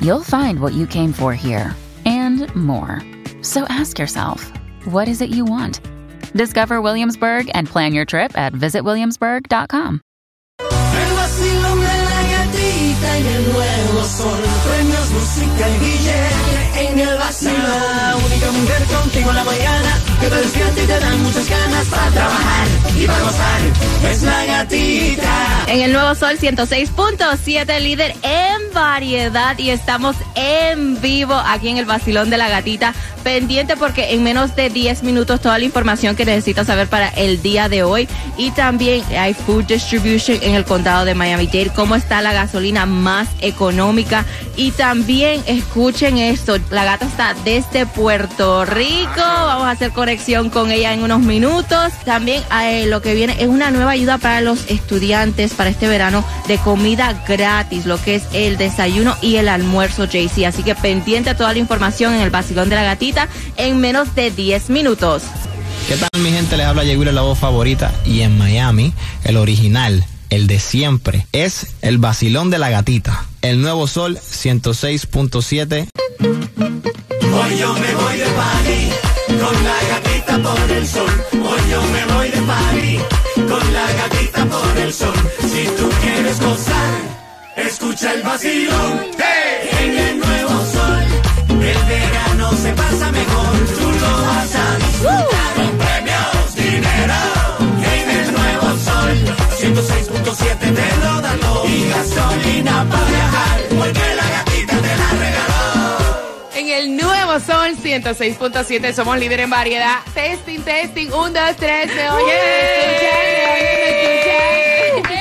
you'll find what you came for here and more. So ask yourself, what is it you want? Discover Williamsburg and plan your trip at visitwilliamsburg.com. Que te despierta te dan muchas ganas para trabajar y para gozar. Es la gatita. En el Nuevo Sol 106.7, líder en variedad y estamos en vivo aquí en el Basilón de la Gatita. Pendiente porque en menos de 10 minutos toda la información que necesitas saber para el día de hoy. Y también hay Food Distribution en el condado de Miami-Dade. Cómo está la gasolina más económica. Y también escuchen esto, la gata está desde Puerto Rico. Vamos a hacer conexión con ella en unos minutos. También eh, lo que viene es una nueva ayuda para los estudiantes para este verano de comida gratis, lo que es el desayuno y el almuerzo, JC. Así que pendiente a toda la información en el Basilón de la Gatita en menos de 10 minutos. ¿Qué tal mi gente? Les habla Yeguira, la voz favorita. Y en Miami, el original, el de siempre, es el vacilón de la gatita. El nuevo sol 106.7. Hoy yo me voy de party con la gatita por el sol. Hoy yo me voy de party con la gatita por el sol. Si tú quieres gozar, escucha el vacilón. 106.7 somos líder en variedad. Testing, testing. Un, dos, tres. Se oye, me escuchan, me oye, me escuchan.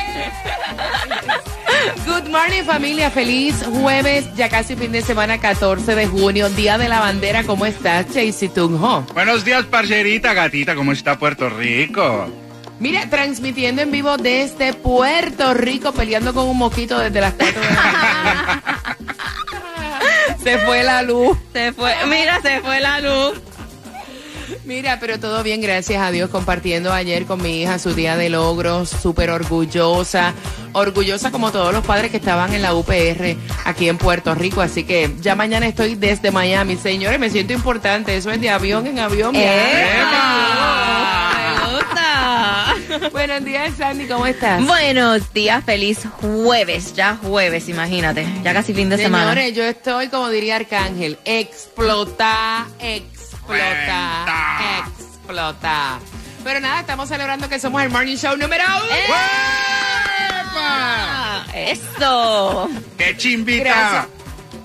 Good morning familia, feliz jueves, ya casi fin de semana 14 de junio, Día de la Bandera, ¿cómo estás, Chasey Tunjo? Buenos días, parcerita, gatita, ¿cómo está Puerto Rico? Mira, transmitiendo en vivo desde Puerto Rico, peleando con un mosquito desde las 4 de la mañana. Se fue la luz. Se fue, mira, se fue la luz. Mira, pero todo bien, gracias a Dios, compartiendo ayer con mi hija su día de logros, súper orgullosa, orgullosa como todos los padres que estaban en la UPR aquí en Puerto Rico, así que ya mañana estoy desde Miami, señores, me siento importante, eso es de avión en avión. Buenos días, Sandy, ¿cómo estás? Buenos días, feliz jueves, ya jueves, imagínate, ya casi fin de semana. Señores, yo estoy, como diría Arcángel, explota, explota, explota. Pero nada, estamos celebrando que somos el Morning Show número uno. ¡Epa! Eso. ¡Qué chimbita! Gracias.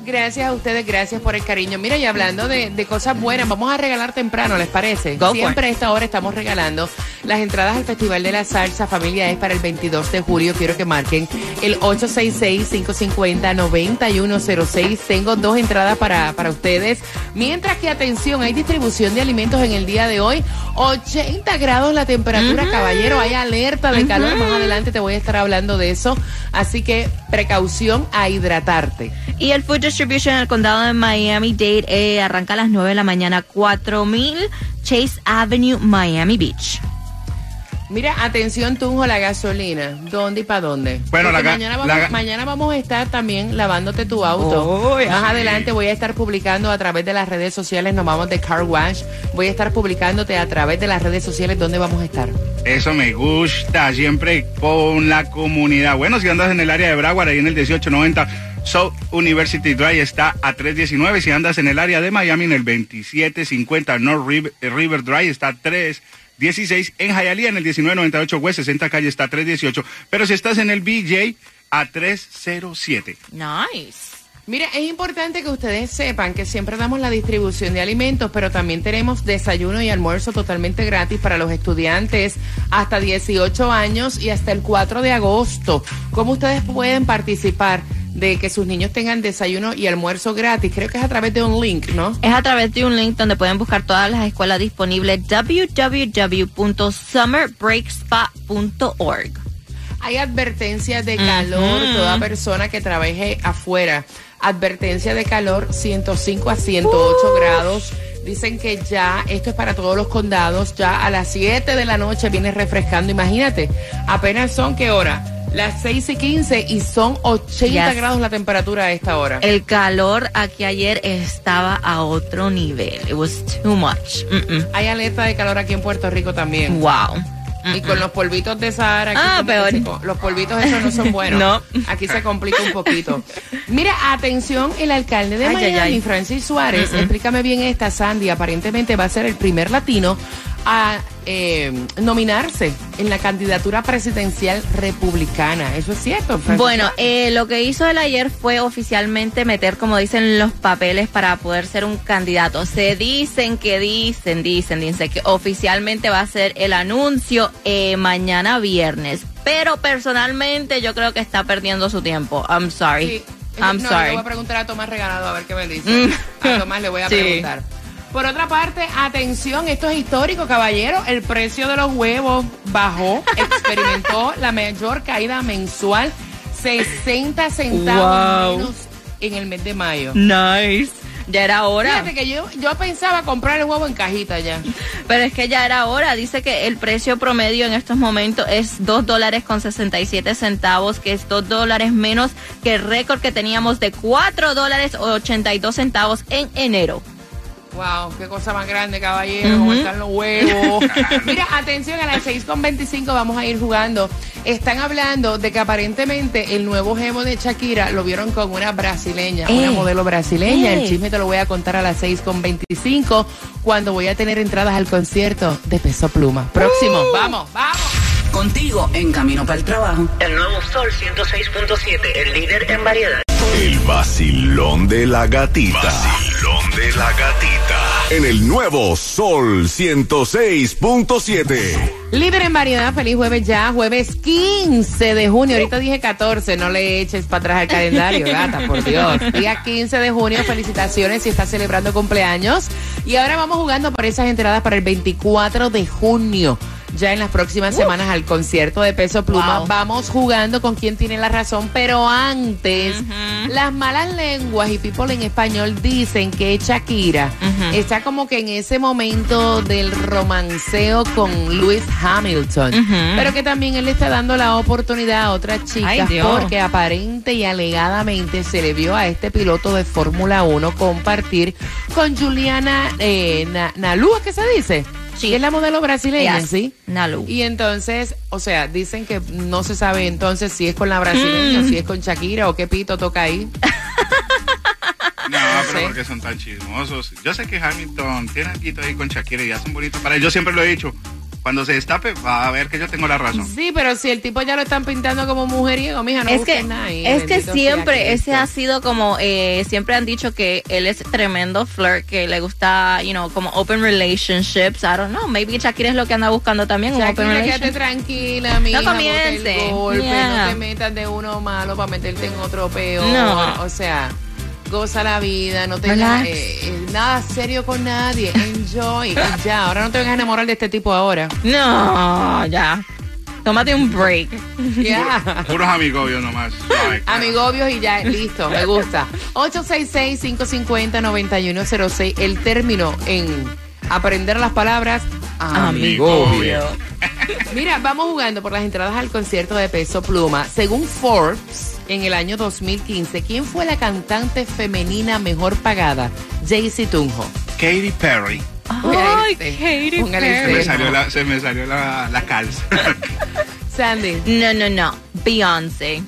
Gracias a ustedes, gracias por el cariño. Mira, y hablando de, de cosas buenas, vamos a regalar temprano, ¿les parece? Go Siempre a esta hora estamos regalando las entradas al Festival de la Salsa Familia es para el 22 de julio. Quiero que marquen el 866-550-9106. Tengo dos entradas para, para ustedes. Mientras que, atención, hay distribución de alimentos en el día de hoy. 80 grados la temperatura, caballero. Hay alerta de calor. Más adelante te voy a estar hablando de eso. Así que precaución a hidratarte. Y el Food Distribution en el condado de Miami-Dade eh, arranca a las 9 de la mañana, 4000 Chase Avenue, Miami Beach. Mira, atención, Tunjo, la gasolina. ¿Dónde y para dónde? Bueno, la mañana, vamos, la mañana vamos a estar también lavándote tu auto. Más sí. adelante voy a estar publicando a través de las redes sociales, nos vamos de Car Wash. Voy a estar publicándote a través de las redes sociales dónde vamos a estar. Eso me gusta, siempre con la comunidad. Bueno, si andas en el área de Broward, ahí en el 1890 South University Drive está a 319. Si andas en el área de Miami, en el 2750 North River, River Drive está a 316. En Hialeah, en el 1998 West 60 Calle está a 318. Pero si estás en el BJ, a 307. Nice. Mira, es importante que ustedes sepan que siempre damos la distribución de alimentos, pero también tenemos desayuno y almuerzo totalmente gratis para los estudiantes hasta 18 años y hasta el 4 de agosto. ¿Cómo ustedes pueden participar? De que sus niños tengan desayuno y almuerzo gratis. Creo que es a través de un link, ¿no? Es a través de un link donde pueden buscar todas las escuelas disponibles www.summerbreakspa.org. Hay advertencias de calor, toda persona que trabaje afuera. Advertencia de calor 105 a 108 grados. Dicen que ya esto es para todos los condados. Ya a las 7 de la noche viene refrescando. Imagínate, apenas son qué hora? Las 6 y 15 y son 80 Yes. grados la temperatura a esta hora. El calor aquí ayer estaba a otro nivel. It was too much. Hay alerta de calor aquí en Puerto Rico también. Wow. Y con los polvitos de Sahara. aquí Ah, peor. se los polvitos esos no son buenos. No. Aquí se complica un poquito. Mira, atención, el alcalde de Ay, Miami, ay. Francis Suárez, explícame bien esta, Sandy, aparentemente va a ser el primer latino a eh, nominarse en la candidatura presidencial republicana. ¿Eso es cierto? Bueno, eh, lo que hizo él ayer fue oficialmente meter, como dicen, los papeles para poder ser un candidato. Se dicen que dicen, dicen, dicen que oficialmente va a ser el anuncio eh, mañana viernes. Pero personalmente yo creo que está perdiendo su tiempo. I'm sorry. Sí. I'm no, sorry. le voy a preguntar a Tomás Regalado a ver qué me dice. Mm. A Tomás le voy a Sí. preguntar. Por otra parte, atención, esto es histórico, caballero. El precio de los huevos bajó, experimentó la mayor caída mensual, 60 centavos Wow. menos en el mes de mayo. Nice. Ya era hora. Fíjate que yo, yo pensaba comprar el huevo en cajita ya. Pero es que ya era hora. Dice que el precio promedio en estos momentos es 2 dólares con 67 centavos, que es 2 dólares menos que el récord que teníamos de 4 dólares 82 centavos en enero. Wow, qué cosa más grande, caballero, cómo están los huevos. Mira, atención, a las 6.25 vamos a ir jugando. Están hablando de que aparentemente el nuevo gemo de Shakira lo vieron con una brasileña, una Eh. modelo brasileña. El Eh. chisme te lo voy a contar a las 6.25 cuando voy a tener entradas al concierto de Peso Pluma. Próximo, vamos, vamos. Contigo en camino para el trabajo. El nuevo Sol 106.7, el líder en variedad. El vacilón de la gatita. Vacilón de la gatita. En el nuevo Sol 106.7. Líder en variedad, feliz jueves ya, jueves 15 de junio. Ahorita dije 14, no le eches para atrás el calendario, gata, por Dios. Día 15 de junio, felicitaciones si estás celebrando cumpleaños. Y ahora vamos jugando por esas entradas para el 24 de junio. Ya en las próximas semanas al concierto de Peso Pluma. Wow. Vamos jugando con quien tiene la razón, pero antes, las malas lenguas y people en español dicen que Shakira está como que en ese momento del romanceo con Lewis Hamilton, pero que también él le está dando la oportunidad a otras chicas Ay, porque aparente y alegadamente se le vio a este piloto de Fórmula 1 compartir con Juliana eh, Na- Nalu, ¿qué se dice? Sí. Es la modelo brasileña, Yes. ¿sí? Nalu. Y entonces, o sea, dicen que no se sabe entonces si es con la brasileña Mm. si es con Shakira o qué pito toca ahí. No, pero porque son tan chismosos. Yo sé que Hamilton tiene algo ahí con Shakira y hacen bonito para él. Yo siempre lo he dicho. Cuando se destape, va a ver que yo tengo la razón. Sí, pero si el tipo ya lo están pintando como mujeriego, mija, no es que, nada ahí, es que siempre ese ha sido como, eh, siempre han dicho que él es tremendo flirt, que le gusta, you know, como open relationships. I don't know, maybe Shakira es lo que anda buscando también, un open relationship. tranquila, mija, bota comience. el golpe, Yeah. no te metas de uno malo para meterte en otro peor. No. O sea, goza la vida, no tengas eh, eh, nada serio con nadie, enjoy. y ya, ahora no te vengas a enamorar de este tipo ahora. No, ya. Tómate un break. Ya. Puros amigobios nomás. Amigobios y ya, listo, me gusta. 866-550-9106, el término en aprender las palabras Amigobio. Mira, vamos jugando por las entradas al concierto de Peso Pluma. Según Forbes, en el año 2015, ¿quién fue la cantante femenina mejor pagada? Jaycee Tunjo. Katy Perry. Ay. Katy Póngale Se me salió la, se me salió la, la calza. Sandy, No, no, no. Beyoncé.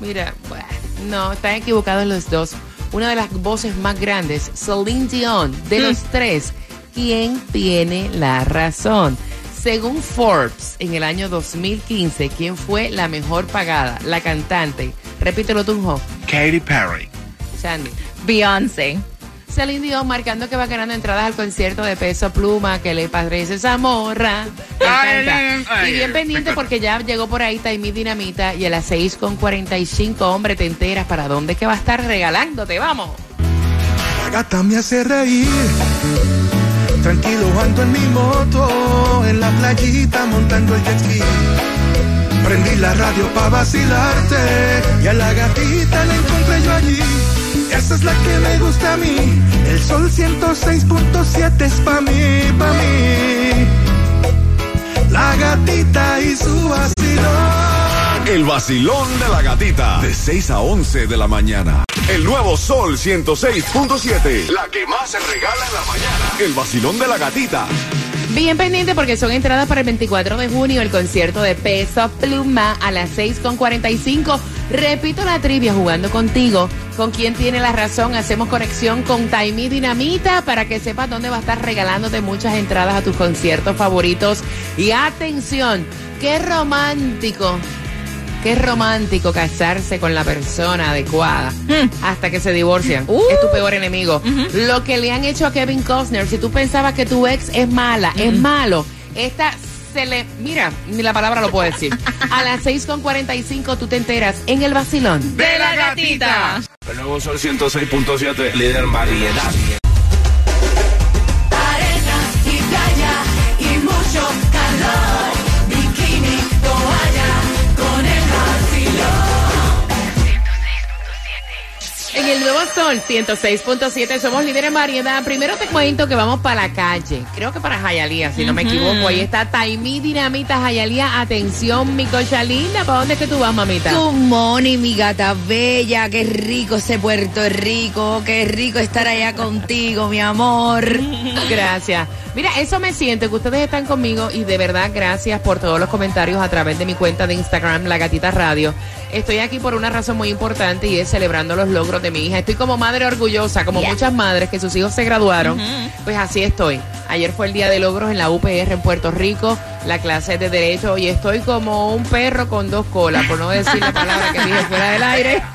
mira, bueno, no, están equivocados los dos. Una de las voces más grandes, Celine Dion, de los tres, ¿quién tiene la razón? Según Forbes, en el año 2015, ¿quién fue la mejor pagada? La cantante. Repítelo, Tunjo. Katy Perry. Sandy. Beyoncé. Celine Dion marcando que va ganando entradas al concierto de Peso Pluma, que le parece esa morra. Me Ay, encanta. ay, ay, y bien pendiente porque ya llegó por ahí Taimí Dinamita y a las 6 con 45, hombre, te enteras para dónde es que va a estar regalándote. Vamos. La gata me hace reír. Tranquilo ando en mi moto, en la playita montando el jet ski. Prendí la radio pa' vacilarte y a la gatita la encontré yo allí. Esa es la que me gusta a mí. El sol 106.7 es pa' mí, pa' mí. La gatita y su vacilón. El vacilón de la gatita. De 6 a 11 de la mañana. El nuevo Sol 106.7. La que más se regala en la mañana. El vacilón de la gatita. Bien pendiente porque son entradas para el 24 de junio, el concierto de Peso Pluma a las 6 con 45. Repito la trivia jugando contigo. ¿Con quién tiene la razón? Hacemos conexión con Taimi Dinamita para que sepas dónde va a estar regalándote muchas entradas a tus conciertos favoritos. Y atención, qué romántico. Qué romántico casarse con la persona adecuada hasta que se divorcian. Es tu peor enemigo. Lo que le han hecho a Kevin Costner, si tú pensabas que tu ex es mala, es malo, esta se le... Mira, ni la palabra lo puedo decir. A las 6.45 tú te enteras en el vacilón. De la gatita. El nuevo Sol 106.7, líder variedad. En el nuevo sol 106.7 somos líderes en variedad. Primero te cuento que vamos para la calle. Creo que para Jayalía, si no me equivoco. Ahí está Taimí Dinamita Jayalía. Atención, mi cocha linda. ¿Para dónde es que tú vas, mamita? Good morning, mi gata bella. Qué rico ese Puerto Rico. Qué rico estar allá contigo, mi amor. Gracias. Mira, eso me siento que ustedes están conmigo y de verdad gracias por todos los comentarios a través de mi cuenta de Instagram, La Gatita Radio. Estoy aquí por una razón muy importante y es celebrando los logros de mi hija. Estoy como madre orgullosa, como Yeah. muchas madres que sus hijos se graduaron. Pues así estoy. Ayer fue el día de logros en la UPR en Puerto Rico, la clase de Derecho, y estoy como un perro con dos colas, por no decir la palabra que dije fuera del aire.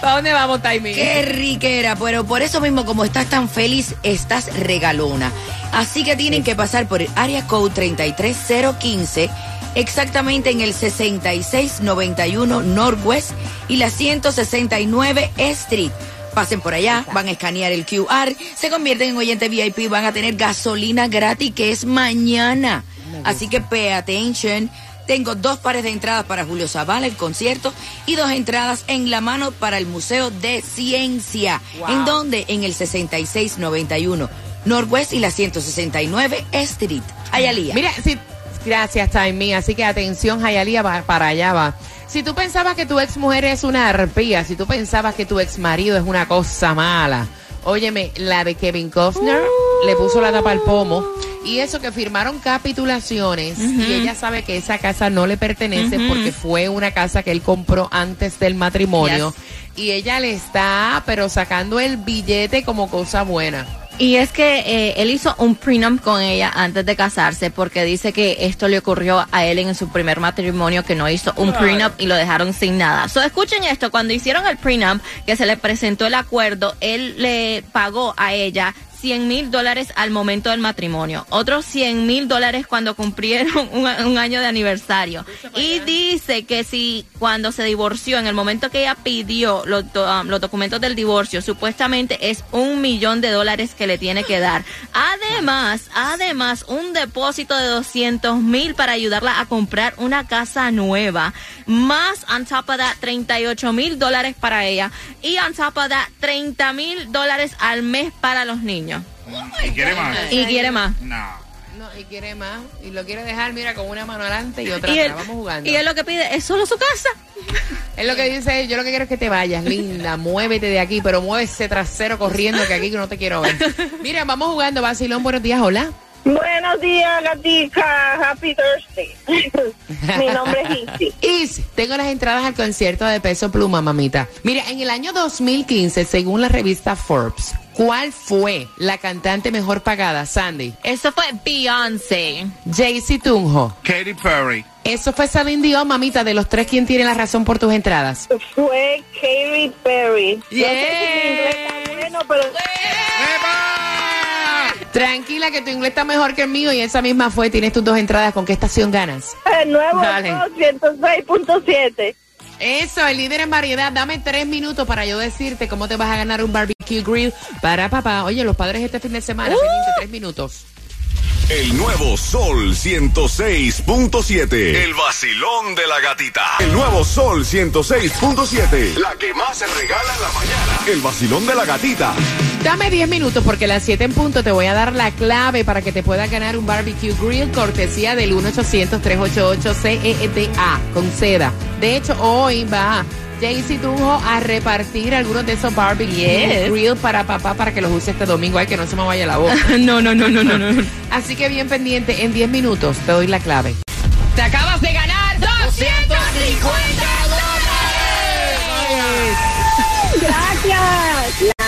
¿Para dónde vamos, Taimi? Qué riquera, pero por eso mismo, como estás tan feliz, estás regalona. Así que tienen que pasar por el área code 33015, exactamente en el 6691 Northwest y la 169 Street. Pasen por allá, van a escanear el QR, se convierten en oyente VIP, van a tener gasolina gratis, que es mañana. Así que pay attention. Tengo dos pares de entradas para Julio Zavala, el concierto, y dos entradas en la mano para el Museo de Ciencia. Wow. ¿En donde? En el 6691 Northwest y la 169 Street. Ayalía. Mira, si, gracias, Taimi. Así que atención, Jayalía, va para allá va. Si tú pensabas que tu ex mujer es una arpía, si tú pensabas que tu ex marido es una cosa mala, óyeme, la de Kevin Costner le puso la tapa al pomo. Y eso que firmaron capitulaciones y ella sabe que esa casa no le pertenece porque fue una casa que él compró antes del matrimonio. Y ella le está, pero sacando el billete como cosa buena. Y es que eh, él hizo un prenup con ella antes de casarse porque dice que esto le ocurrió a él en su primer matrimonio que no hizo un prenup y lo dejaron sin nada. So, escuchen esto, cuando hicieron el prenup, que se le presentó el acuerdo, él le pagó a ella 100 mil dólares al momento del matrimonio, otros 100 mil dólares cuando cumplieron un, un año de aniversario. Y dice que si cuando se divorció, en el momento que ella pidió los, um, los documentos del divorcio, supuestamente es un millón de dólares que le tiene que dar. Además, además, un depósito de 200 mil para ayudarla a comprar una casa nueva. Más, on top of that, 38 mil dólares para ella. Y on top of that, 30 mil dólares al mes para los niños. ¿Y quiere más? Y quiere más. No. No, y quiere más. Y lo quiere dejar, mira, con una mano adelante y otra Y él, Vamos jugando. y él lo que pide es solo su casa. Es lo que dice, yo lo que quiero es que te vayas, linda, muévete de aquí, pero mueve ese trasero corriendo que aquí que no te quiero ver. Mira, vamos jugando, Basilón, buenos días, hola. Buenos días, gatica. Happy Thursday. Mi nombre es Izzy. Is, tengo las entradas al concierto de Peso Pluma, mamita. Mira, en el año 2015, según la revista Forbes, ¿Cuál fue la cantante mejor pagada, Sandy? Eso fue Beyoncé. Jaycee Tunjo. Katy Perry. Eso fue Celine Dion, mamita, de los tres, ¿quién tiene la razón por tus entradas? Fue Katy Perry. Yeah. No sé si mi inglés está bueno, pero... Tranquila que tu inglés está mejor que el mío y esa misma fue, tienes tus dos entradas, ¿con qué estación ganas? El nuevo Dale. Sol 106.7. Eso, el líder en variedad, dame tres minutos para yo decirte cómo te vas a ganar un barbecue grill para papá. Oye, los padres este fin de semana, pendiente, tres minutos. El nuevo Sol 106.7. El vacilón de la gatita. El nuevo Sol 106.7. La que más se regala en la mañana. El vacilón de la gatita. Dame 10 minutos porque a las 7 en punto te voy a dar la clave para que te puedas ganar un barbecue grill cortesía del 1-800-388-CEDA con seda. De hecho, hoy va Jaycee Tunjo a repartir algunos de esos barbecue Yes. grill para papá para que los use este domingo. Ay, que no se me vaya la boca. no, no, no, no, no, no. Así que bien pendiente, en 10 minutos te doy la clave. Te acabas de ganar 250 Gracias.